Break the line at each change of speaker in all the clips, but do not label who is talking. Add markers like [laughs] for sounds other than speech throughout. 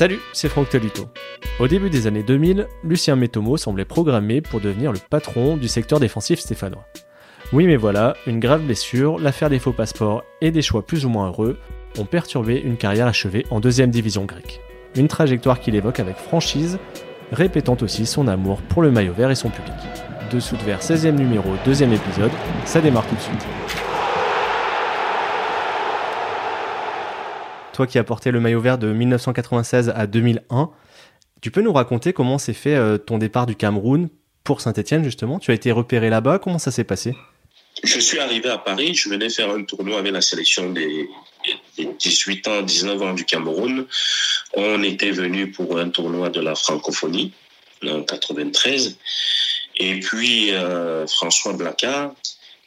Salut, c'est Franck Tolito. Au début des années 2000, Lucien Métomo semblait programmé pour devenir le patron du secteur défensif stéphanois. Oui mais voilà, une grave blessure, l'affaire des faux passeports et des choix plus ou moins heureux ont perturbé une carrière achevée en deuxième division grecque. Une trajectoire qu'il évoque avec franchise, répétant aussi son amour pour le maillot vert et son public. Dessous de vers 16e numéro, deuxième épisode, ça démarre tout de suite. Toi qui as porté le maillot vert de 1996 à 2001, tu peux nous raconter comment s'est fait euh, ton départ du Cameroun pour Saint-Etienne justement? Tu as été repéré là-bas, comment ça s'est passé?
Je suis arrivé à Paris, je venais faire un tournoi avec la sélection des, 18 ans, 19 ans du Cameroun. On était venu pour un tournoi de la francophonie en 93. Et puis euh, François Blacard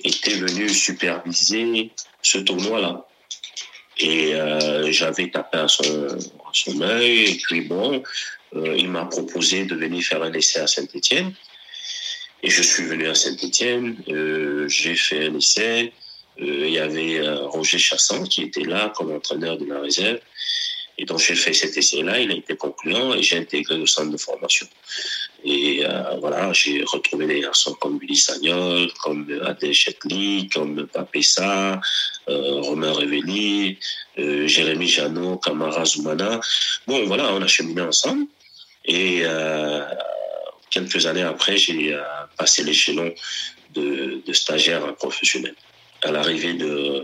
était venu superviser ce tournoi-là. Et euh, j'avais tapé à son, son œil. Et puis bon, euh, il m'a proposé de venir faire un essai à Saint-Étienne. Et je suis venu à Saint-Étienne. Euh, j'ai fait un essai. Euh, il y avait euh, Roger Chassan qui était là comme entraîneur de la réserve. Et donc j'ai fait cet essai-là, il a été concluant et j'ai intégré le centre de formation. Et euh, voilà, j'ai retrouvé des garçons comme Billy Sagnol, comme Adel Chetli, comme Papessa, Romain Revelli, euh, Jérémy Janot, Kamara Zoumana. Bon, voilà, on a cheminé ensemble. Et euh, quelques années après, j'ai euh, passé l'échelon de, de stagiaire à professionnel à l'arrivée de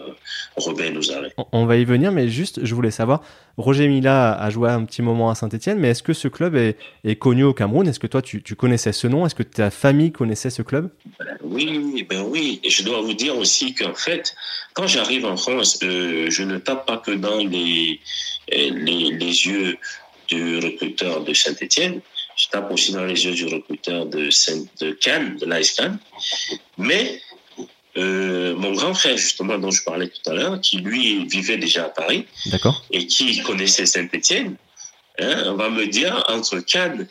Robin Nouzaré.
On va y venir, mais juste, je voulais savoir, Roger Mila a joué un petit moment à Saint-Etienne, mais est-ce que ce club est, est connu au Cameroun? Est-ce que toi, tu, tu, connaissais ce nom? Est-ce que ta famille connaissait ce club?
Ben Oui, ben oui. Et je dois vous dire aussi qu'en fait, quand j'arrive en France, euh, je ne tape pas que dans les, les, les yeux du recruteur de Saint-Etienne, je tape aussi dans les yeux du recruteur de, Saint de Cannes, de l'AS Cannes. Mais euh, mon grand frère, justement, dont je parlais tout à l'heure, qui lui vivait déjà à Paris et qui connaissait Saint-Étienne, hein, on va me dire entre Cannes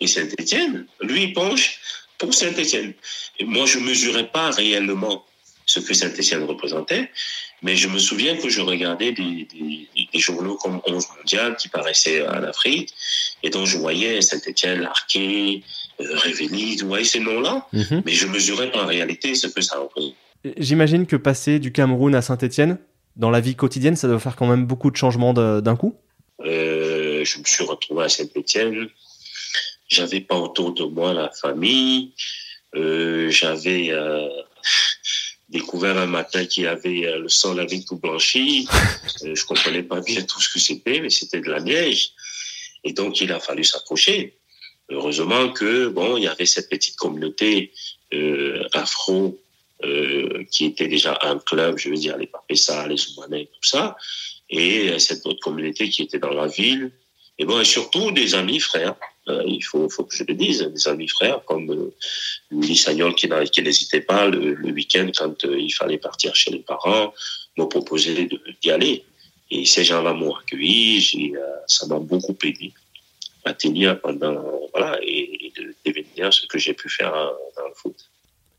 et Saint-Étienne, lui il penche pour Saint-Étienne. Et moi, je mesurais pas réellement ce que Saint-Étienne représentait, mais je me souviens que je regardais des, des, des journaux comme 11 mondial qui paraissaient en Afrique, et dont je voyais Saint-Étienne, Larquet, euh, vous voyez ces noms-là, mm -hmm. mais je mesurais en réalité ce que ça représente.
J'imagine que passer du Cameroun à Saint-Etienne, dans la vie quotidienne, ça doit faire quand même beaucoup de changements d'un coup
euh, Je me suis retrouvé à Saint-Etienne. J'avais pas autour de moi la famille. Euh, J'avais euh, découvert un matin qu'il y avait le sol avait tout blanchi. [laughs] Je comprenais pas bien tout ce que c'était, mais c'était de la neige. Et donc, il a fallu s'accrocher. Heureusement que, bon, il y avait cette petite communauté afro euh, qui était déjà un club, je veux dire, les Papessa, les Soumanais, tout ça, et cette autre communauté qui était dans la ville. Et bon, et surtout des amis frères. Euh, il faut, que je le dise, des amis frères comme euh, qui, n'hésitait pas le, week-end quand euh, il fallait partir chez les parents, m'ont proposé d'y aller. Et ces gens-là m'ont accueilli, euh, ça m'a beaucoup aidé à tenir pendant, voilà, et, et de devenir ce que j'ai pu faire dans le foot.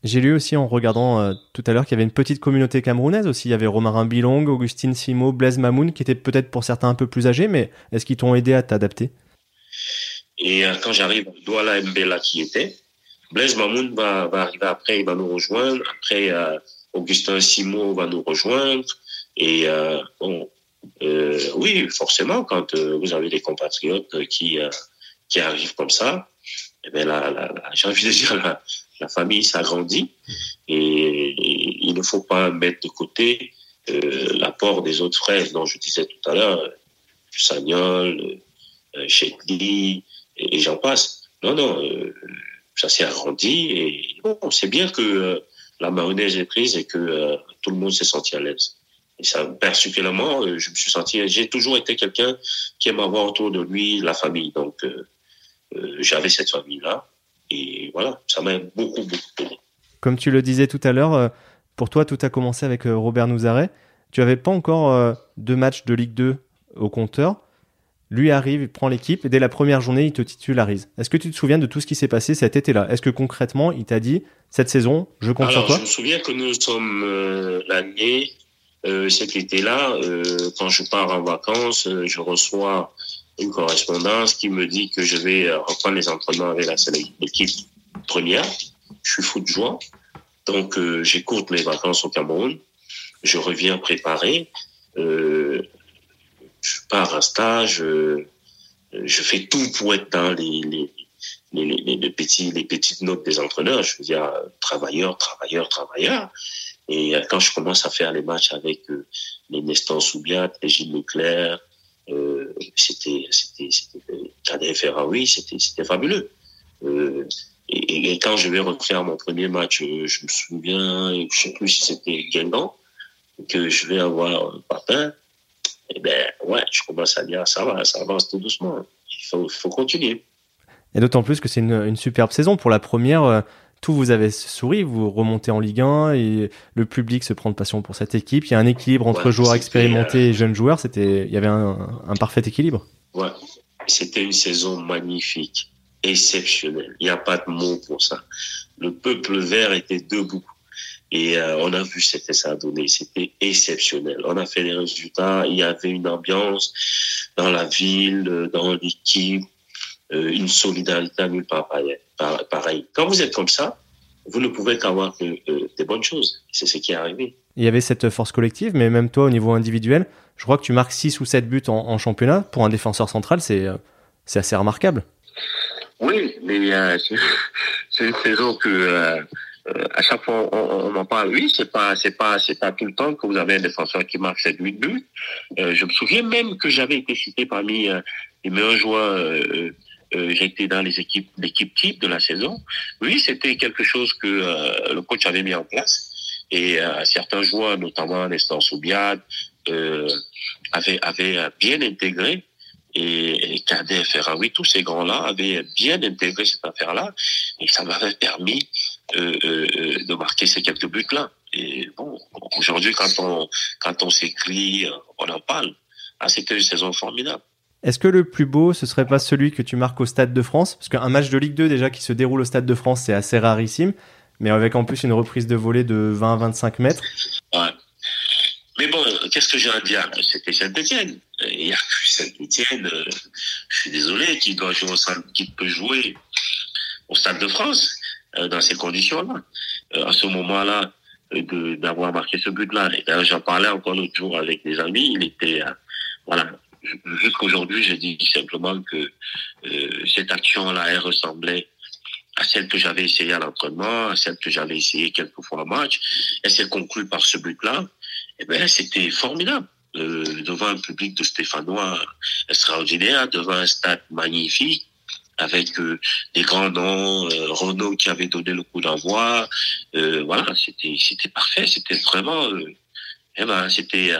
J'ai lu aussi en regardant euh, tout à l'heure qu'il y avait une petite communauté camerounaise aussi. Il y avait Romarin Bilong, Augustine Simo, Blaise Mamoun, qui étaient peut-être pour certains un peu plus âgés, mais est-ce qu'ils t'ont aidé à t'adapter?
Et euh, quand j'arrive, Douala Mbela qui était, Blaise Mamoun va, arriver après, il va nous rejoindre. Après, euh, Augustin Simo va nous rejoindre. Et bon, oui, forcément, quand vous avez des compatriotes qui, qui arrivent comme ça, eh là j'ai envie de dire, là, la famille s'agrandit et, il ne faut pas mettre de côté euh, l'apport des autres frères dont je disais tout à l'heure, Sagnol, euh, Chetli, et, j'en passe. Non, non, euh, ça s'est agrandi et bon, c'est bien que euh, la mayonnaise est prise et que euh, tout le monde s'est senti à l'aise. Et ça, particulièrement, je me suis senti, j'ai toujours été quelqu'un qui aime avoir autour de lui la famille. Donc, j'avais cette famille-là. Et voilà, ça m'a beaucoup, beaucoup aidé.
Comme tu le disais tout à l'heure, pour toi, tout a commencé avec Robert Nouzaret. Tu n'avais pas encore deux matchs de Ligue 2 au compteur. Lui arrive, il prend l'équipe et dès la première journée, il te titularise. Est-ce que tu te souviens de tout ce qui s'est passé cet été-là? Est-ce que concrètement, il t'a dit cette saison, je compte
Alors,
sur toi?
Je me souviens que nous sommes euh, l'année, euh, cet été-là, euh, quand je pars en vacances, je reçois une correspondance qui me dit que je vais euh, reprendre les entraînements avec la l'équipe première. Je suis fou de joie. Donc, euh, j'écoute mes vacances au Cameroun. Je reviens préparer. Euh, je pars à stage. Euh, je fais tout pour être dans les, les, les, les, petits, les petites notes des entraîneurs. Je veux dire, travailleur, travailleur, travailleur. Et quand je commence à faire les matchs avec les Nestor Soubiat, les Gilles Leclerc, euh, c'était c'était Ferraoui, c'était c'était fabuleux. Euh, et, quand je vais refaire mon premier match, euh, je me souviens, je sais plus si c'était Guingamp, que je vais avoir Papin. Et eh ben ouais, je commence à dire ça va, ça avance tout doucement. Il faut, faut continuer.
Et d'autant plus que c'est une, une, superbe saison pour la première. Euh, tout vous avez souri, vous remontez en Ligue 1 et le public se prend de passion pour cette équipe. Il y a un équilibre entre joueurs expérimentés et jeunes joueurs. C'était, il y avait un, un parfait équilibre.
Ouais, c'était une saison magnifique, exceptionnelle. Il n'y a pas de mots pour ça. Le peuple vert était debout. Et euh, on a vu ce que ça a donné. C'était exceptionnel. On a fait des résultats. Il y avait une ambiance dans la ville, dans l'équipe, euh, une solidarité à nulle part pareil. Quand vous êtes comme ça, vous ne pouvez qu'avoir des bonnes choses. C'est ce qui est arrivé.
Il y avait cette force collective, mais même toi, au niveau individuel, je crois que tu marques 6 ou 7 buts en, championnat. Pour un défenseur central, c'est euh, c'est assez remarquable.
Oui, mais euh, c'est [laughs] une saison que euh, à chaque fois on, on en parle. Oui, c'est pas c'est pas c'est pas tout le temps que vous avez un défenseur qui marque 7 8 buts. je me souviens même que j'avais été cité parmi les meilleurs joueurs euh, j'étais dans les équipes, l'équipe type de la saison. Oui, c'était quelque chose que euh, le coach avait mis en place. Et euh, certains joueurs, notamment Nestor Soubiad, euh, avaient, avaient bien intégré et, et Kader Ferraoui, tous ces grands-là avaient bien intégré cette affaire-là et ça m'avait permis euh, euh, de marquer ces quelques buts-là. Et bon, aujourd'hui, quand on quand on s'écrit, on en parle. Ah, c'était une saison formidable.
Est-ce que le plus beau, ce serait pas celui que tu marques au Stade de France? Parce qu'un match de Ligue 2 déjà qui se déroule au Stade de France, c'est assez rarissime, mais avec en plus une reprise de volée de 20-25 mètres.
Ouais. Mais bon, qu'est-ce que j'ai à dire? C'était Saint-Etienne. Il n'y a que Saint-Etienne. Euh, je suis désolé, qui doit jouer au stade, qui peut jouer au Stade de France euh, dans ces conditions-là. Euh, à ce moment-là, d'avoir marqué ce but-là. Et d'ailleurs, j'en parlais encore l'autre jour avec des amis. Il était, voilà, jusqu'aujourd'hui, je dis simplement que euh, cette action-là, elle ressemblait à celle que j'avais essayée à l'entraînement, à celle que j'avais essayé quelques fois en match. Elle s'est conclue par ce but-là. Eh ben, c'était formidable. Euh, devant un public de Stéphanois extraordinaire, devant un stade magnifique, avec euh, des grands noms, euh, Renault qui avait donné le coup d'envoi. Euh, voilà, c'était c'était parfait, c'était vraiment, euh, eh ben, c'était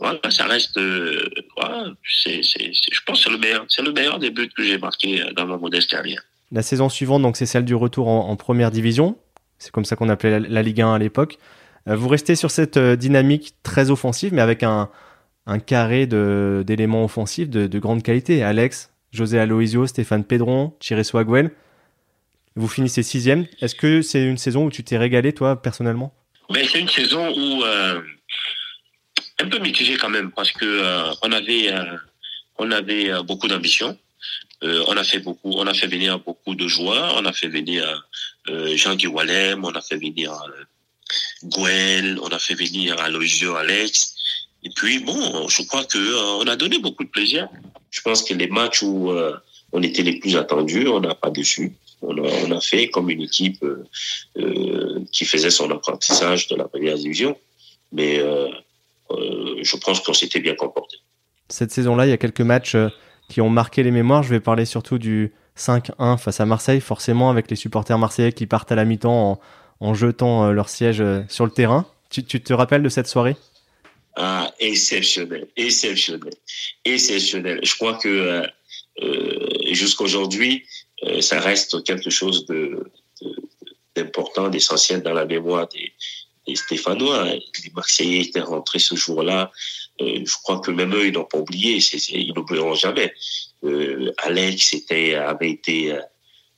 voilà, ça reste. Euh, voilà, c'est, c'est, je pense que c'est le meilleur, c'est le meilleur des buts que j'ai marqué euh, dans ma modeste carrière.
La saison suivante, donc c'est celle du retour en, en première division. C'est comme ça qu'on appelait la, la, Ligue 1 à l'époque. Euh, vous restez sur cette dynamique très offensive, mais avec un, un carré de, d'éléments offensifs de, de, grande qualité. Alex, José Aloisio, Stéphane Pedron, Thierry Swagwell. Vous finissez sixième. Est-ce que c'est une saison où tu t'es régalé, toi, personnellement?
Mais C'est une saison où euh, un peu mitigé quand même parce que euh, on avait euh, on avait euh, beaucoup d'ambition. Euh, on a fait beaucoup, on a fait venir beaucoup de joueurs. On a fait venir Jean-Guy Wallem, on a fait venir Gouel, on a fait venir Aloisio Alex. Et puis bon, je crois que on a donné beaucoup de plaisir. Je pense que les matchs où on était les plus attendus, on n'a pas déçu. On a, on a fait comme une équipe qui faisait son apprentissage de la première division. Mais euh, je pense qu'on s'était bien comporté.
Cette saison-là, il y a quelques matchs euh, qui ont marqué les mémoires. Je vais parler surtout du 5-1 face à Marseille, forcément avec les supporters marseillais qui partent à la mi-temps en, en jetant euh, leur siège sur le terrain. Tu, tu, te rappelles de cette soirée?
Ah, exceptionnel, exceptionnel, exceptionnel. Je crois que euh, jusqu'à aujourd'hui, euh, ça reste quelque chose de, d'important, d'essentiel dans la mémoire des, Stéphanois. Hein. Les Marseillais étaient rentrés ce jour-là. Euh, je crois que même eux, ils n'ont pas oublié. ils n'oublieront jamais. Euh, Alex était, avait été,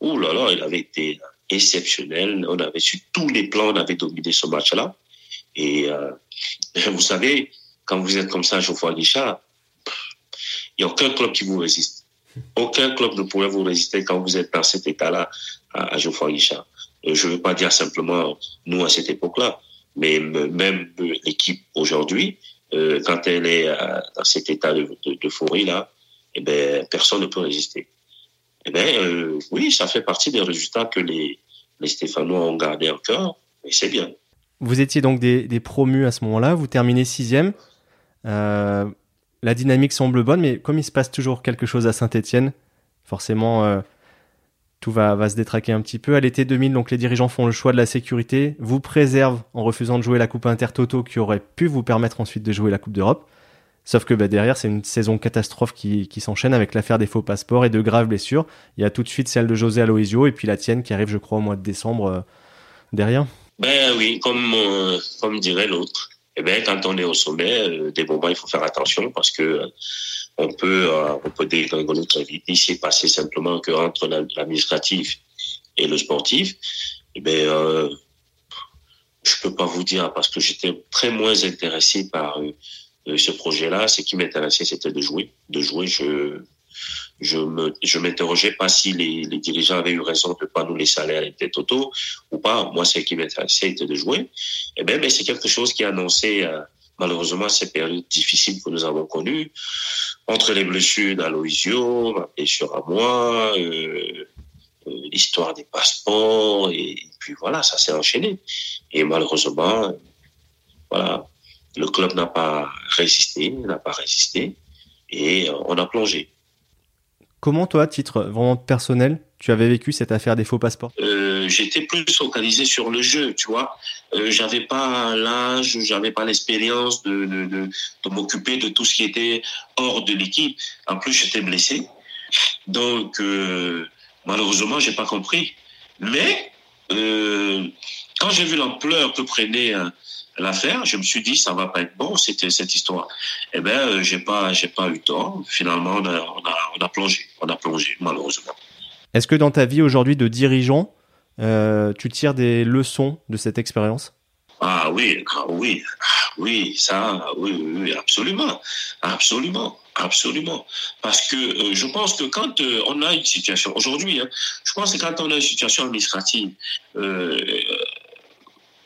oh là là, il avait été exceptionnel. On avait su tous les plans, on avait dominé ce match-là. Et [laughs] vous savez, quand vous êtes comme ça, Geoffroy Guichard, il n'y a aucun club qui vous résiste. Aucun club ne pourrait vous résister quand vous êtes dans cet état-là à, à Geoffroy Guichard. Je ne veux pas dire simplement nous à cette époque-là, mais même l'équipe aujourd'hui, euh, quand elle est dans cet état de, de, là, eh ben, personne ne peut résister. Eh ben, euh, oui, ça fait partie des résultats que les, Stéphanois ont gardé encore, et c'est bien.
Vous étiez donc des, promus à ce moment-là, vous terminez sixième. Euh, la dynamique semble bonne, mais comme il se passe toujours quelque chose à Saint-Etienne, forcément, euh, tout va, se détraquer un petit peu. À l'été 2000, donc les dirigeants font le choix de la sécurité, vous préservent en refusant de jouer la Coupe Intertoto qui aurait pu vous permettre ensuite de jouer la Coupe d'Europe. Sauf que bah, derrière, c'est une saison catastrophe qui, s'enchaîne avec l'affaire des faux passeports et de graves blessures. Il y a tout de suite celle de José Aloisio et puis la tienne qui arrive, je crois, au mois de décembre euh, derrière.
Ben oui, comme, euh, comme dirait l'autre. Eh ben, quand on est au sommet, euh, des moments, il faut faire attention parce que on peut, on peut dégringoler très vite. Ici, passé simplement que entre l'administratif et le sportif, eh ben, euh, je peux pas vous dire parce que j'étais très moins intéressé par euh, ce projet-là, ce qui m'intéressait, c'était de jouer. De jouer, je me je m'interrogeais pas si les, dirigeants avaient eu raison de pas nous laisser aller à tête auto ou pas. Moi, ce qui m'intéressait était de jouer. Et eh mais c'est quelque chose qui a annoncé euh, malheureusement ces périodes difficiles que nous avons connues entre les blessures d'Aloisio, ma blessure à moi, euh, euh, l'histoire des passeports et, puis voilà, ça s'est enchaîné. Et malheureusement, voilà, le club n'a pas résisté, n'a pas résisté, et euh, on a plongé.
Comment toi, à titre vraiment personnel, tu avais vécu cette affaire des faux passeports?
Euh, J'étais plus focalisé sur le jeu, tu vois. Euh, j'avais pas l'âge, j'avais pas l'expérience de, de, m'occuper de tout ce qui était hors de l'équipe. En plus, j'étais blessé, donc euh, malheureusement, j'ai pas compris. Mais euh, quand j'ai vu l'ampleur que prenait l'affaire, je me suis dit ça va pas être bon c'était cette histoire. Eh ben euh, j'ai pas j'ai pas eu tort. Finalement on a, on a, on a plongé, on a plongé malheureusement.
Est-ce que dans ta vie aujourd'hui de dirigeant, euh, tu tires des leçons de cette expérience?
Ah oui, ah, oui, ah, oui, ça, oui, oui, absolument, absolument, absolument. Parce que euh, je pense que quand euh, on a une situation aujourd'hui, hein, je pense que quand on a une situation administrative, euh,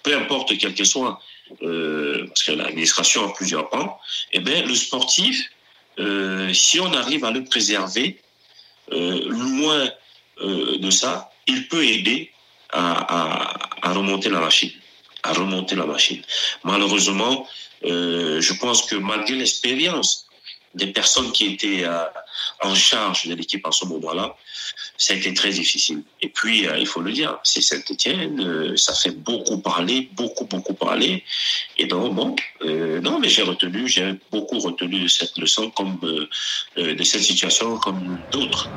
peu importe quel que soit, euh, parce que l'administration a plusieurs pans, eh bien, le sportif, euh, si on arrive à le préserver, euh, loin de ça, il peut aider à, remonter la machine. À remonter la machine. Malheureusement, je pense que malgré l'expérience des personnes qui étaient euh, en charge de l'équipe à ce moment-là, ça a été très difficile. Et puis, euh, il faut le dire, c'est Saint-Etienne, euh, ça fait beaucoup parler, beaucoup, beaucoup parler. Et donc, bon, non, mais j'ai retenu, j'ai beaucoup retenu de cette leçon, comme de cette situation, comme d'autres.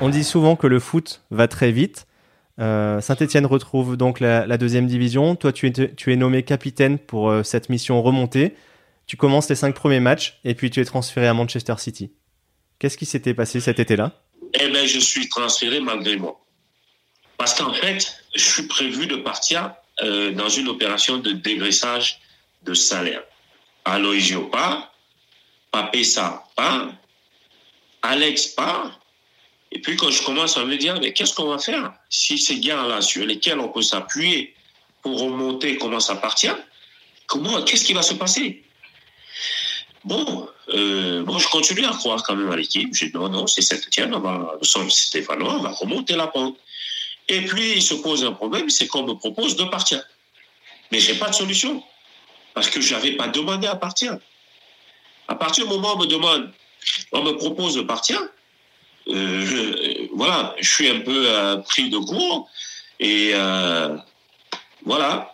On dit souvent que le foot va très vite. Euh, Saint-Etienne retrouve donc la, deuxième division. Toi, tu es, nommé capitaine pour euh, cette mission remontée. Tu commences les cinq premiers matchs et puis tu es transféré à Manchester City. Qu'est-ce qui s'était passé cet été-là?
Eh bien, je suis transféré malgré moi. Parce qu'en fait, je suis prévu de partir euh, dans une opération de dégraissage de salaire. Aloisio part, Papé ça part, Alex part, et puis quand je commence à me dire, mais qu'est-ce qu'on va faire si ces gars-là sur lesquels on peut s'appuyer pour remonter commencent à partir Comment Qu'est-ce qui va se passer? Bon, euh, bon, je continue à croire quand même à l'équipe. Je dis non, non, c'est Saint-Etienne, on va, nous sommes on va remonter la pente. Et puis il se pose un problème, c'est qu'on me propose de partir. Mais j'ai pas de solution parce que je n'avais pas demandé à partir. À partir du moment où on me demande, on me propose de partir, je, voilà, je suis un peu euh, pris de court et euh, voilà,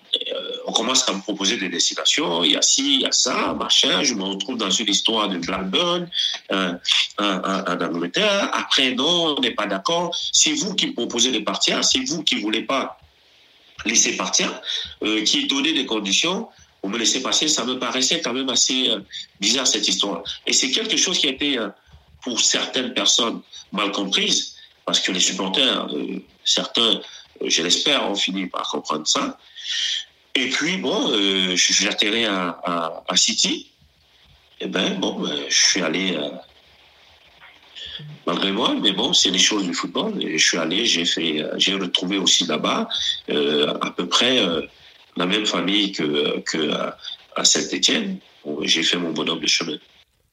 on commence à me proposer des destinations. Il y a ci, il y a ça, machin. Je me retrouve dans une histoire de Blackburn, euh, en Angleterre. Après, non, on n'est pas d'accord. C'est vous qui me proposez de partir. C'est vous qui voulez pas laisser partir, euh, qui donnez des conditions pour me laisser passer. Ça me paraissait quand même assez euh, bizarre cette histoire. Et c'est quelque chose qui a été pour certaines personnes mal comprises, parce que les supporters, euh, certains je l'espère, ont fini par comprendre ça. Et puis, bon, euh, je suis atterri à, City. Et eh ben, bon, ben, je suis allé, euh, malgré moi, mais bon, c'est les choses du football. Et je suis allé, j'ai fait, euh, j'ai retrouvé aussi là-bas euh, à peu près euh, la même famille que, que à, Saint-Étienne. j'ai fait mon bonhomme de chemin.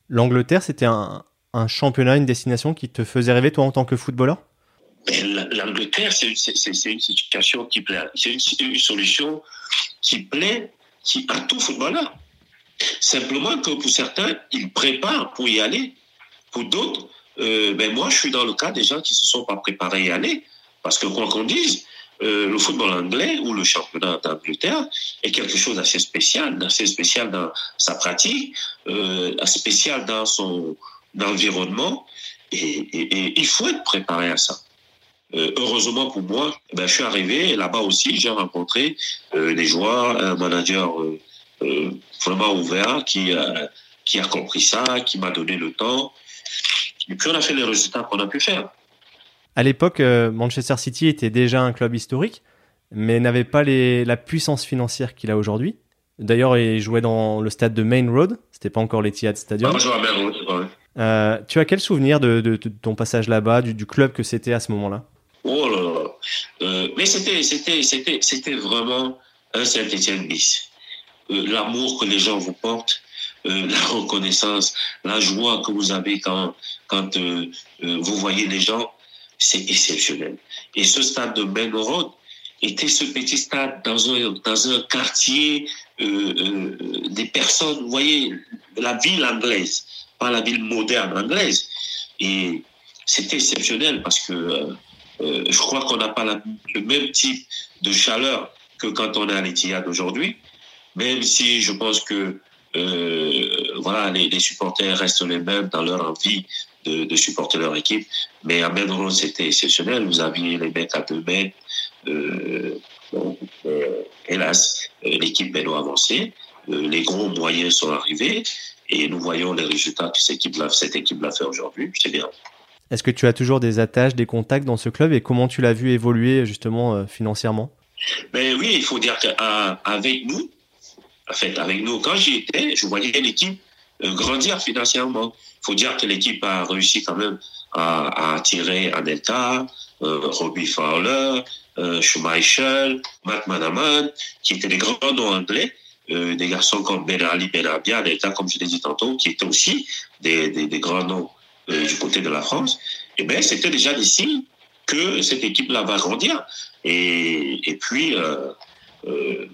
L'Angleterre, c'était un, un championnat, une destination qui te faisait rêver, toi, en tant que footballeur?
L'Angleterre, c'est une situation qui plaît. C'est une, solution qui plaît qui, à tout footballeur. Simplement que pour certains, ils préparent pour y aller. Pour d'autres, euh, ben moi, je suis dans le cas des gens qui se sont pas préparés à y aller. Parce que quoi qu'on dise, euh, le football anglais ou le championnat d'Angleterre est quelque chose d'assez spécial, d'assez spécial dans sa pratique, euh, spécial dans son environnement. et, il faut être préparé à ça. Euh, heureusement pour moi, ben, je suis arrivé là-bas aussi, j'ai rencontré euh, des joueurs, un manager euh, vraiment ouvert qui, qui a compris ça, qui m'a donné le temps. Et puis on a fait les résultats qu'on a pu faire.
À l'époque, Manchester City était déjà un club historique, mais n'avait pas les, la puissance financière qu'il a aujourd'hui. D'ailleurs, il jouait dans le stade de Main Road, c'était pas encore l'Etihad Stadium.
Ah, à Main Road, vrai.
Euh, tu as quel souvenir de, ton passage là-bas, du, club que c'était à ce moment-là?
Oh là là. Euh, mais c'était, vraiment un Saint-Étienne bis. Euh, l'amour que les gens vous portent, euh, [laughs] la reconnaissance, la joie que vous avez quand, quand vous voyez les gens, c'est exceptionnel. Et ce stade de Belgorod était ce petit stade dans un, dans un quartier des personnes, vous voyez, la ville anglaise, pas la ville moderne anglaise. Et c'était exceptionnel parce que euh, je crois qu'on n'a pas le même type de chaleur que quand on est à l'Etihad aujourd'hui, même si je pense que euh, voilà, les, supporters restent les mêmes dans leur envie de, supporter leur équipe. Mais à Medron, c'était exceptionnel. Vous aviez les mecs à deux mètres. Euh, euh, hélas, euh, l'équipe a avancé. Euh, les gros moyens sont arrivés et nous voyons les résultats que cette équipe-là équipe fait aujourd'hui. C'est bien.
Est-ce que tu as toujours des attaches, des contacts dans ce club et comment tu l'as vu évoluer justement euh, financièrement?
Ben oui, il faut dire qu'avec nous, en fait, avec nous, quand j'y étais, je voyais l'équipe euh, grandir financièrement. Il faut dire que l'équipe a réussi quand même à, à attirer Anelka, euh, Robbie Fowler, euh, Schmeichel, Matt Manaman, qui étaient des grands noms anglais. Euh, des garçons comme Ben Ali Benabia, Anelka, comme je l'ai dit tantôt, qui étaient aussi des, des, des grands noms euh, du côté de la France, eh ben, c'était déjà d'ici que cette équipe-là va grandir. Et, et puis, euh,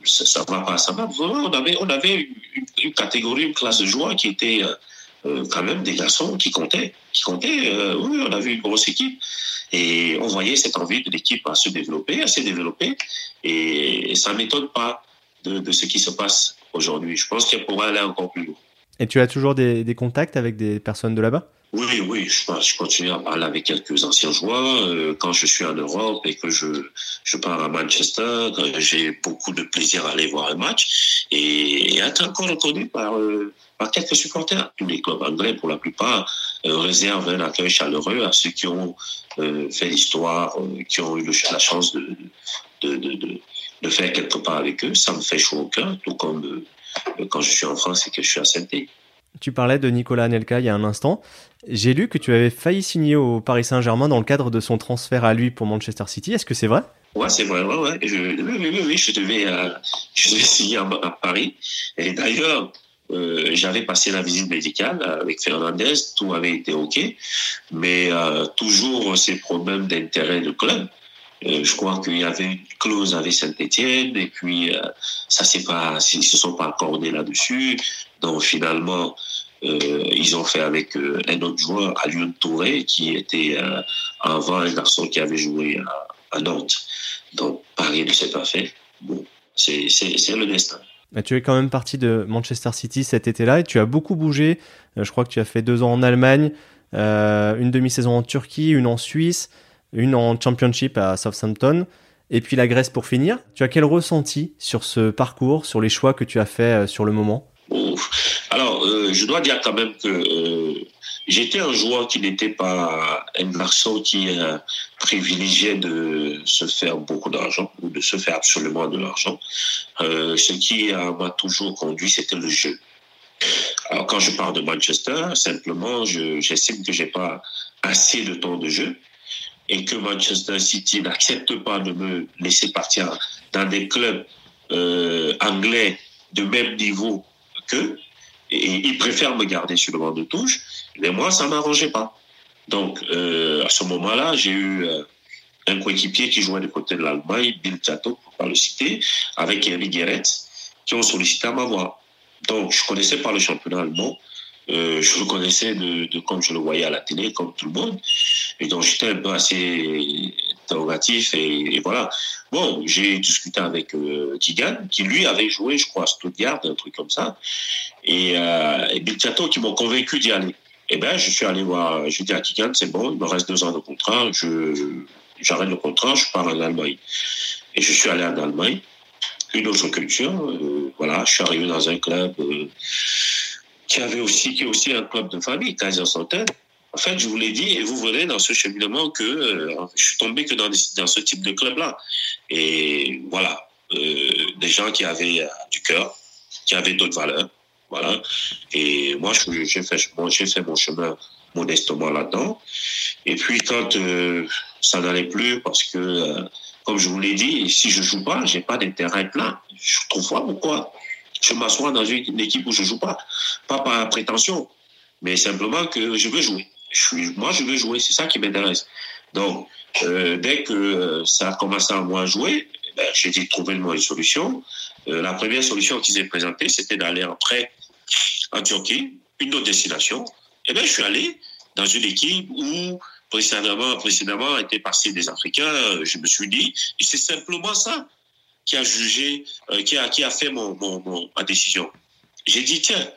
ça, ça, va pas, ça va vraiment. On avait, on avait une, catégorie, une classe de joueurs qui était quand même des garçons qui comptaient, qui comptaient. Oui, on avait une grosse équipe et on voyait cette envie de l'équipe à se développer, à se développer. Et, et ça m'étonne pas de, ce qui se passe aujourd'hui. Je pense qu'elle pourrait aller encore plus loin.
Et tu as toujours des contacts avec des personnes de là-bas?
Oui, oui, je, je continue à parler avec quelques anciens joueurs. Euh, quand je suis en Europe et que je, je pars à Manchester, euh, j'ai beaucoup de plaisir à aller voir un match et, être encore reconnu par, euh, par quelques supporters. Tous les clubs anglais, pour la plupart, réservent un accueil chaleureux à ceux qui ont fait l'histoire, qui ont eu la chance de, de, de, de, de, faire quelque part avec eux. Ça me fait chaud au cœur, tout comme quand je suis en France et que je suis à saint
tu parlais de Nicolas Anelka il y a un instant. J'ai lu que tu avais failli signer au Paris Saint-Germain dans le cadre de son transfert à lui pour Manchester City. Est-ce que c'est vrai?
Ouais, c'est vrai. Oui, oui, oui, je devais, euh, [laughs] signer à, à Paris. Et d'ailleurs, euh, j'avais passé la visite médicale avec Fernandez, tout avait été OK, mais euh, toujours ces problèmes d'intérêt de club. Euh, je crois qu'il y avait une clause avec Saint-Etienne et puis euh, ça c'est pas, ils se sont pas accordés là-dessus. Donc finalement, euh, ils ont fait avec euh, un autre joueur, Alioune Touré, qui était avant un garçon qui avait joué à, Nantes. Donc Paris ne s'est pas fait. Bon, c'est le destin.
Mais tu es quand même parti de Manchester City cet été-là et tu as beaucoup bougé. Je crois que tu as fait deux ans en Allemagne, une demi-saison en Turquie, une en Suisse, une en Championship à Southampton, et puis la Grèce pour finir. Tu as quel ressenti sur ce parcours, sur les choix que tu as fait sur le moment?
Alors, euh, je dois dire quand même que euh, j'étais un joueur qui n'était pas un garçon qui euh, privilégiait de se faire beaucoup d'argent ou de se faire absolument de l'argent. ce qui m'a toujours conduit, c'était le jeu. Alors, quand je parle de Manchester, simplement, j'estime que j'ai pas assez de temps de jeu et que Manchester City n'accepte pas de me laisser partir dans des clubs anglais de même niveau que et ils préfèrent me garder sur le banc de touche. Mais moi, ça m'arrangeait pas. Donc, euh, à ce moment-là, j'ai eu euh, un coéquipier qui jouait du côté de l'Allemagne, Bill Chateau, pour pas le citer, avec Eric Guéret, qui ont sollicité à m'avoir. Donc, je connaissais pas le championnat allemand. Euh, je le connaissais de, de, comme je le voyais à la télé, comme tout le monde. Et donc, j'étais un peu assez interrogatif et, voilà. Bon, j'ai discuté avec euh, Kigan, qui lui avait joué, je crois, à Stuttgart, un truc comme ça, et, euh, et Bill qui m'ont convaincu d'y aller. Eh ben, je suis allé voir, je dis à Kigan, c'est bon, il me reste deux ans de contrat, je, j'arrête le contrat, je pars en Allemagne. Et je suis allé en Allemagne, une autre culture, euh, voilà, je suis arrivé dans un club euh, qui avait aussi, qui est aussi un club de famille, Kaiserslautern, en fait, je vous l'ai dit, et vous verrez dans ce cheminement que euh, je suis tombé que dans, ce type de club-là. Et voilà, euh, des gens qui avaient euh, du cœur, qui avaient d'autres valeurs. Voilà. Et moi, j'ai fait, fait mon chemin modestement là-dedans. Et puis, quand ça n'allait plus, parce que, comme je vous l'ai dit, si je joue pas, j'ai pas d'intérêt plein. Je trouve pas pourquoi. Je m'assois dans une équipe où je joue pas. Pas par prétention, mais simplement que je veux jouer moi, je veux jouer, c'est ça qui m'intéresse. Donc, euh, dès que ça a commencé à moi jouer, ben, j'ai dit trouver une solution. Euh, la première solution qui s'est présentée, c'était d'aller en prêt en Turquie, une autre destination. Et eh bien, je suis allé dans une équipe où précédemment, précédemment étaient passés des Africains. Je me suis dit, c'est simplement ça qui a jugé, qui, a, qui a fait mon, mon, ma décision. J'ai dit, tiens,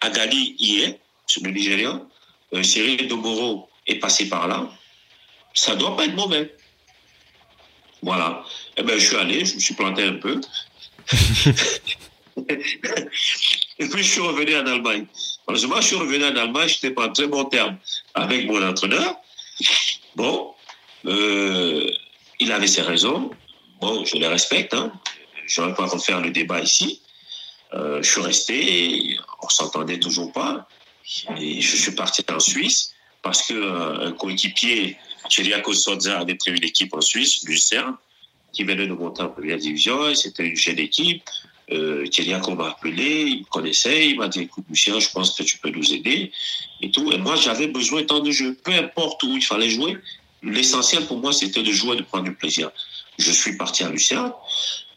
Agali y est, le Nigérian, euh, Cyril Doboro est passé par là, ça doit pas être mauvais. Voilà. Eh ben, je suis allé, je me suis planté un peu. [laughs] Et puis, je suis revenu en Allemagne. Malheureusement, je suis revenu en Allemagne, je n'étais pas en très bon terme avec mon entraîneur. Bon, euh, il avait ses raisons. Bon, je les respecte. Hein. Je n'aurais pas refaire le débat ici. Euh, je suis resté, on s'entendait toujours pas. Et je suis parti en Suisse parce qu'un euh, coéquipier, Chiriakos Sodza, avait prévu l'équipe en Suisse, Lucerne, qui venait de monter en première division. C'était une jeune équipe. Euh, m'a appelé, il me connaissait, il m'a dit écoute, Lucien, je pense que tu peux nous aider. Et tout. Et moi, j'avais besoin tant de jeu. Peu importe où il fallait jouer, l'essentiel pour moi, c'était de jouer, de prendre du plaisir. Je suis parti à Lucerne.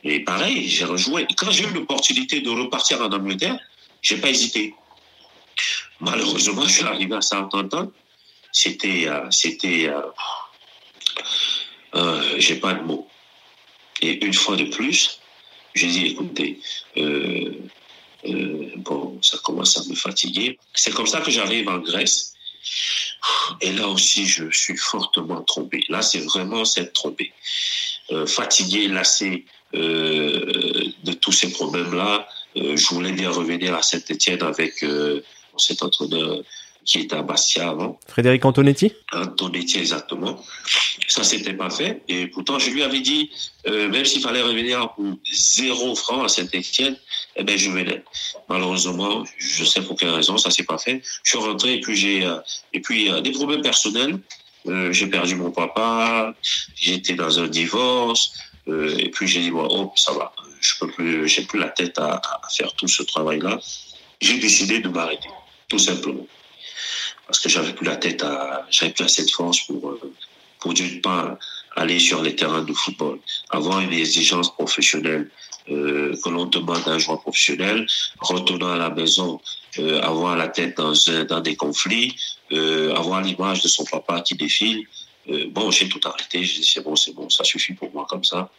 Et pareil, j'ai rejoué. quand j'ai eu l'opportunité de repartir en Angleterre, j'ai pas hésité. Malheureusement, je suis arrivé à Southampton. C'était, euh, c'était, euh, euh, j'ai pas de mots. Et une fois de plus, j'ai dit, écoutez, bon, ça commence à me fatiguer. C'est comme ça que j'arrive en Grèce. Et là aussi, je suis fortement trompé. Là, c'est vraiment cette trompé. fatigué, lassé de tous ces problèmes-là. je voulais bien revenir à Saint-Etienne avec cet entraîneur qui était à Bastia avant.
Frédéric Antonetti?
Antonetti, exactement. Ça s'était pas fait. Et pourtant, je lui avais dit, euh, même s'il fallait revenir pour zéro franc à Saint-Etienne, eh ben, je venais. Malheureusement, je sais pour quelle raison, ça s'est pas fait. Je suis rentré et puis j'ai, euh, et puis, euh, des problèmes personnels. j'ai perdu mon papa, j'étais dans un divorce, et puis j'ai dit, bon, oh, ça va, je peux plus, j'ai plus la tête à faire tout ce travail-là. J'ai décidé de m'arrêter tout simplement. Parce que j'avais plus la tête j'avais plus assez de force pour, euh, pour d'une part aller sur les terrains de football, avoir une exigence professionnelle euh, que l'on demande à un joueur professionnel, retourner à la maison, euh, avoir la tête dans des conflits, avoir l'image de son papa qui défile. bon, j'ai tout arrêté, j'ai dit c'est bon, c'est bon, ça suffit pour moi comme ça.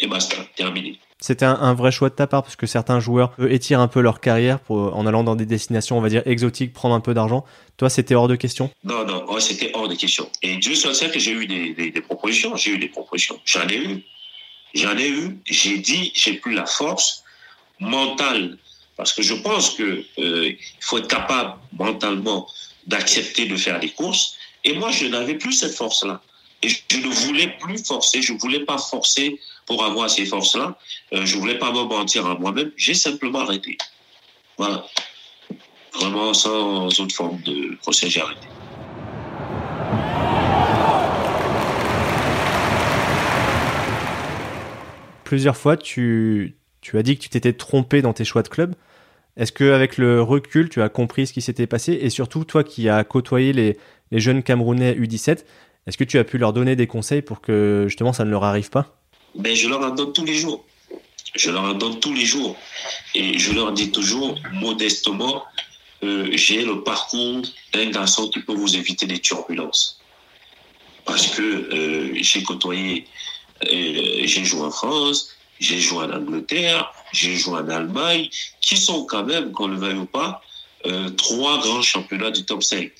Et basta, terminé.
C'était un, vrai choix de ta part parce que certains joueurs étirent un peu leur carrière pour, en allant dans des destinations, on va dire, exotiques, prendre un peu d'argent. Toi, c'était hors de question?
Non, non, c'était hors de question. Et Dieu soit sait que j'ai eu des, propositions. J'ai eu des propositions. J'en ai eu. J'en ai eu. J'ai dit, j'ai plus la force mentale Parce que je pense que euh, faut être capable mentalement d'accepter de faire des courses. Et moi, je n'avais plus cette force-là. Et je ne voulais plus forcer. Je ne voulais pas forcer pour avoir ces forces-là. Euh, je ne voulais pas me mentir à moi-même. J'ai simplement arrêté. Voilà. Vraiment sans autre forme de procès, j'ai arrêté.
Plusieurs fois, tu, tu as dit que tu t'étais trompé dans tes choix de club. Est-ce qu'avec le recul, tu as compris ce qui s'était passé? Et surtout, toi qui as côtoyé les, les jeunes Camerounais U17, est-ce que tu as pu leur donner des conseils pour que justement ça ne leur arrive pas?
Ben, Je leur en donne tous les jours. Je leur en donne tous les jours. Et je leur dis toujours, modestement, euh, j'ai le parcours d'un garçon qui peut vous éviter des turbulences. Parce que euh, j'ai côtoyé, euh, j'ai joué en France, j'ai joué en Angleterre, j'ai joué en Allemagne, qui sont quand même, qu'on le veuille ou pas, trois grands championnats du top 5.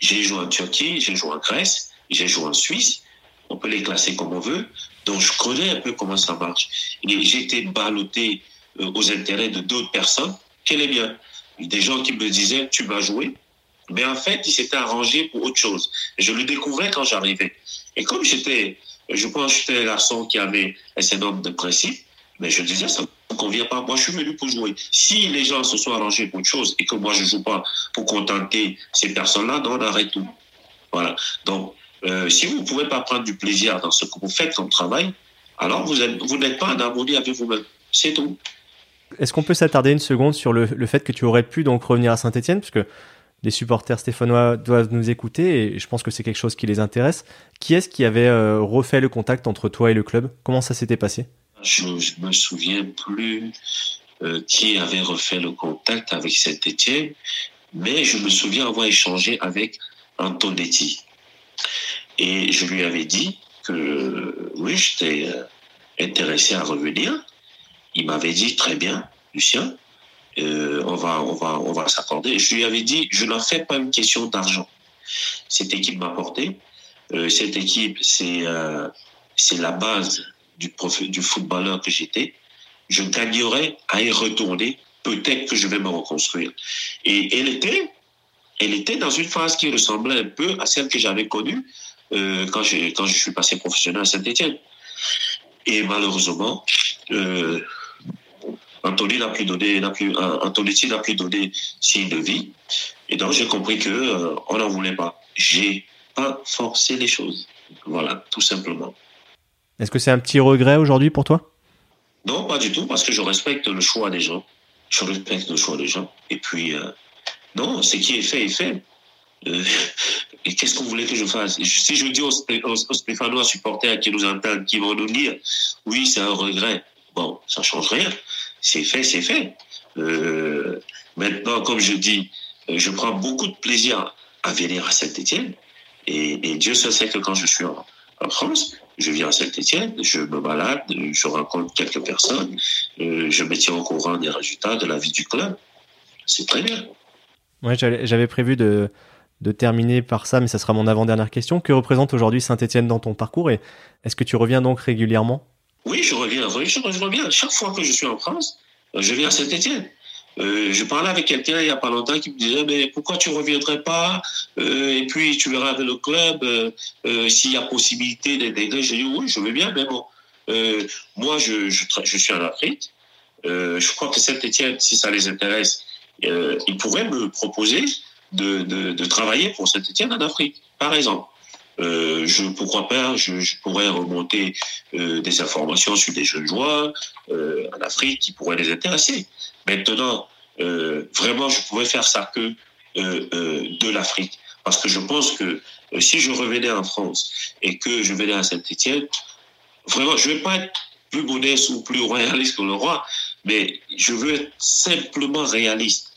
J'ai joué en Turquie, j'ai joué en Grèce, j'ai joué en Suisse. On peut les classer comme on veut. Donc, je connais un peu comment ça marche. Et j'ai été ballotté euh, aux intérêts de d'autres personnes. Quel est bien? Des gens qui me disaient, tu vas jouer. Mais en fait, ils s'étaient arrangés pour autre chose. Je le découvrais quand j'arrivais. Et comme j'étais je pense que j'étais un garçon qui avait un certain nombre de principes, mais je disais, ça ne convient pas. Moi, je suis venu pour jouer. Si les gens se sont arrangés pour autre chose et que moi, je ne joue pas pour contenter ces personnes-là, on arrête tout. Voilà. Donc, euh, si vous ne pouvez pas prendre du plaisir dans ce que vous faites comme travail, alors vous, vous n'êtes pas en harmonie avec vous-même. C'est tout.
Est-ce qu'on peut s'attarder une seconde sur le, le, fait que tu aurais pu donc revenir à Saint-Etienne Parce que les supporters stéphanois doivent nous écouter et je pense que c'est quelque chose qui les intéresse. Qui est-ce qui avait euh, refait le contact entre toi et le club? Comment ça s'était passé?
Je ne me souviens plus euh, qui avait refait le contact avec Saint-Etienne, mais je me souviens avoir échangé avec Antonetti. Et je lui avais dit que oui, j'étais euh, intéressé à revenir. Il m'avait dit très bien, Lucien, euh, on va, on va, on va s'accorder. Je lui avais dit, je n'en fais pas une question d'argent. Cette équipe m'a porté. Euh, cette équipe, c'est euh, c'est la base du, footballeur que j'étais. Je gagnerai à y retourner. Peut-être que je vais me reconstruire. Et elle était, elle était dans une phase qui ressemblait un peu à celle que j'avais connue euh, quand, je, suis passé professionnel à Saint-Etienne. Et malheureusement, euh, Anthony n'a plus donné, n'a euh, n'a plus donné signe de vie. Et donc, j'ai compris que euh, on n'en voulait pas. J'ai pas forcé les choses. Voilà, tout simplement.
Est-ce que c'est un petit regret aujourd'hui pour toi?
Non, pas du tout, parce que je respecte le choix des gens. Je respecte le choix des gens. Et puis, euh, non, ce qui est fait est fait. Euh, [laughs] et qu'est-ce qu'on voulait que je fasse? Si je dis aux, aux, Stéphanois supporters qui nous entendent, qui vont nous dire, oui, c'est un regret. Bon, ça change rien c'est fait, c'est fait. Euh, maintenant, comme je dis, je prends beaucoup de plaisir à venir à Saint-Étienne. Et, et, Dieu seul sait que quand je suis en France, je viens à Saint-Étienne, je me balade, je rencontre quelques personnes, euh, je me tiens au courant des résultats de la vie du club. C'est très bien.
Ouais, j'avais prévu de, de terminer par ça, mais ça sera mon avant-dernière question. Que représente aujourd'hui Saint-Étienne dans ton parcours et est-ce que tu reviens donc régulièrement?
Oui, je reviens. Oui, je, reviens. Chaque fois que je suis en France, je viens à Saint-Etienne. Euh, je parlais avec quelqu'un il n'y a pas longtemps qui me disait mais pourquoi tu ne reviendrais pas euh, et puis tu verras avec le club euh, s'il y a possibilité d'intégrer. J'ai dit oui, je veux bien, mais bon, moi je, je, je, suis en Afrique. je crois que Saint-Etienne, si ça les intéresse, ils pourraient me proposer de, de, de travailler pour Saint-Etienne en Afrique, par exemple. Euh, je, pourquoi pas, je, pourrais remonter euh, des informations sur des jeunes joueurs euh, en Afrique qui pourraient les intéresser. Maintenant, vraiment, je pourrais faire ça que de l'Afrique. Parce que je pense que si je revenais en France et que je venais à Saint-Etienne, vraiment, je ne vais pas être plus modeste ou plus royaliste que le roi, mais je veux être simplement réaliste.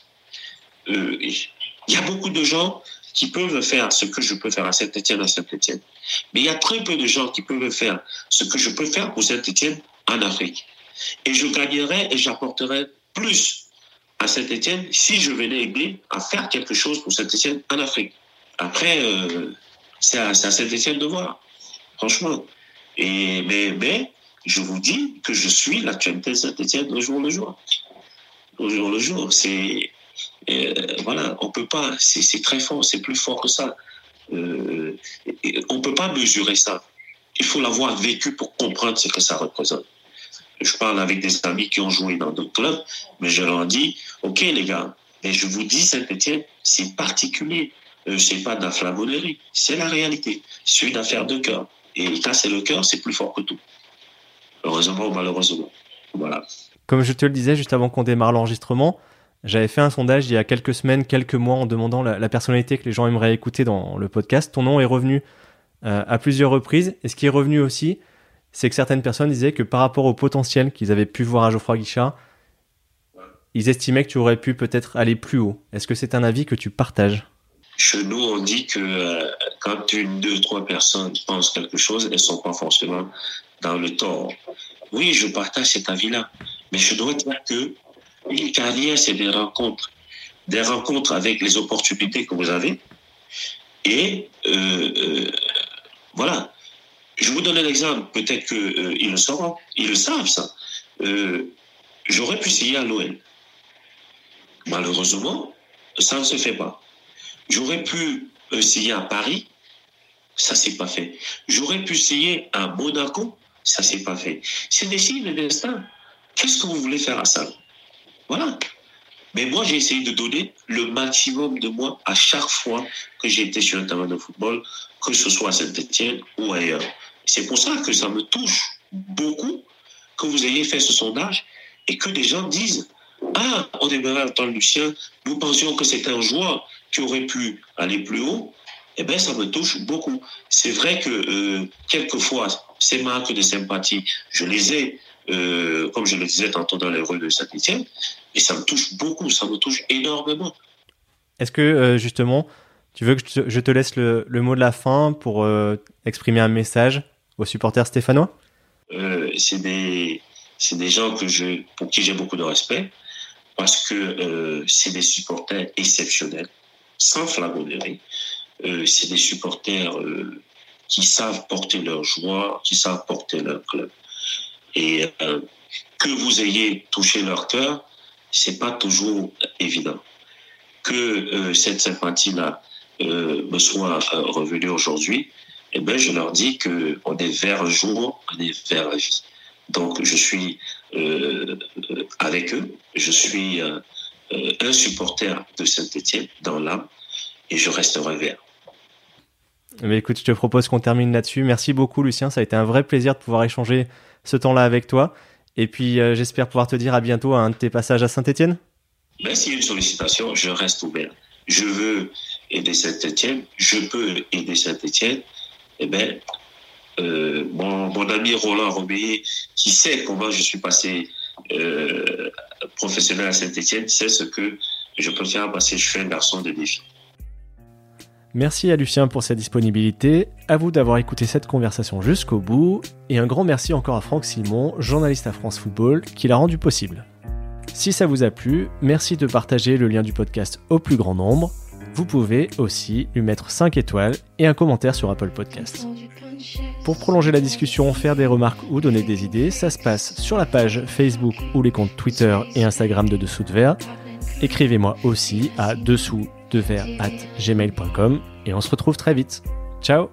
Il y a beaucoup de gens qui peuvent faire ce que je peux faire à Saint-Etienne à Saint-Etienne. Mais il y a très peu de gens qui peuvent faire ce que je peux faire pour Saint-Etienne en Afrique. Et je gagnerais et j'apporterais plus à Saint-Etienne si je venais aider à faire quelque chose pour Saint-Etienne en Afrique. Après, euh, c'est à, Saint-Etienne de voir, franchement. Et, mais, mais je vous dis que je suis l'actualité de Saint-Etienne le jour le jour. au jour le jour. C'est euh, voilà, on peut pas. C'est très fort, c'est plus fort que ça. Euh, on peut pas mesurer ça. Il faut l'avoir vécu pour comprendre ce que ça représente. Je parle avec des amis qui ont joué dans d'autres clubs, mais je leur dis, ok les gars, mais je vous dis Saint-Etienne, c'est particulier. Euh, c'est pas de la c'est la réalité. C'est une affaire de cœur. Et quand c'est le cœur, c'est plus fort que tout. Heureusement ou malheureusement. Voilà.
Comme je te le disais juste avant qu'on démarre l'enregistrement, j'avais fait un sondage il y a quelques semaines, quelques mois, en demandant la, personnalité que les gens aimeraient écouter dans le podcast. Ton nom est revenu euh, à plusieurs reprises. Et ce qui est revenu aussi, c'est que certaines personnes disaient que par rapport au potentiel qu'ils avaient pu voir à Geoffroy Guichard, ils estimaient que tu aurais pu peut-être aller plus haut. Est-ce que c'est un avis que tu partages?
Chez nous, on dit que euh, quand une, deux, trois personnes pensent quelque chose, elles ne sont pas forcément dans le tort. Oui, je partage cet avis-là. Mais je dois dire que une carrière, c'est des rencontres. Des rencontres avec les opportunités que vous avez. Et euh, euh, voilà. Je vous donne un exemple. Peut-être qu'ils euh, le sauront. Ils le savent, ça. J'aurais pu signer à l'OL. Malheureusement, ça ne se fait pas. J'aurais pu signer à Paris. Ça, c'est pas fait. J'aurais pu signer à Monaco. Ça, c'est pas fait. C'est des signes de. Qu'est-ce que vous voulez faire à ça voilà. Mais moi, j'ai essayé de donner le maximum de moi à chaque fois que été sur un terrain de football, que ce soit à Saint-Etienne ou ailleurs. C'est pour ça que ça me touche beaucoup que vous ayez fait ce sondage et que des gens disent Ah, on aimerait entendre Lucien, nous pensions que c'était un joueur qui aurait pu aller plus haut. Eh bien, ça me touche beaucoup. C'est vrai que euh, quelquefois, ces marques de sympathie, je les ai euh, comme je le disais tantôt dans les rôles de Saint-Etienne, et ça me touche beaucoup, ça me touche énormément.
Est-ce que euh, justement, tu veux que je te, laisse le, mot de la fin pour euh, exprimer un message aux supporters stéphanois?
C'est des, des gens que je, pour qui j'ai beaucoup de respect, parce que c'est des supporters exceptionnels, sans flagornerie. c'est des supporters qui savent porter leur joie, qui savent porter leur club. Et euh, que vous ayez touché leur cœur, c'est pas toujours évident. Que euh, cette sympathie-là euh, me soit revenue aujourd'hui, eh ben, je leur dis que on est vers le jour, on est vers la vie. Donc, je suis avec eux, je suis un supporter de Saint-Étienne dans l'âme et je resterai vers.
Mais écoute, je te propose qu'on termine là-dessus. Merci beaucoup, Lucien. Ça a été un vrai plaisir de pouvoir échanger ce temps-là avec toi. Et puis, euh, j'espère pouvoir te dire à bientôt à un de tes passages à Saint-Etienne.
Ben, s'il y a une sollicitation, je reste ouvert. Je veux aider Saint-Etienne, je peux aider Saint-Etienne. Eh bien, euh, mon, ami Roland Robéry, qui sait comment je suis passé euh, professionnel à Saint-Etienne, sait ce que je peux faire parce que je suis un garçon de défi.
Merci à Lucien pour sa disponibilité, à vous d'avoir écouté cette conversation jusqu'au bout, et un grand merci encore à Franck Simon, journaliste à France Football, qui l'a rendu possible. Si ça vous a plu, merci de partager le lien du podcast au plus grand nombre. Vous pouvez aussi lui mettre 5 étoiles et un commentaire sur Apple Podcast. Pour prolonger la discussion, faire des remarques ou donner des idées, ça se passe sur la page Facebook ou les comptes Twitter et Instagram de Dessous de Verre. Écrivez-moi aussi à dessous de at gmail.com et on se retrouve très vite. Ciao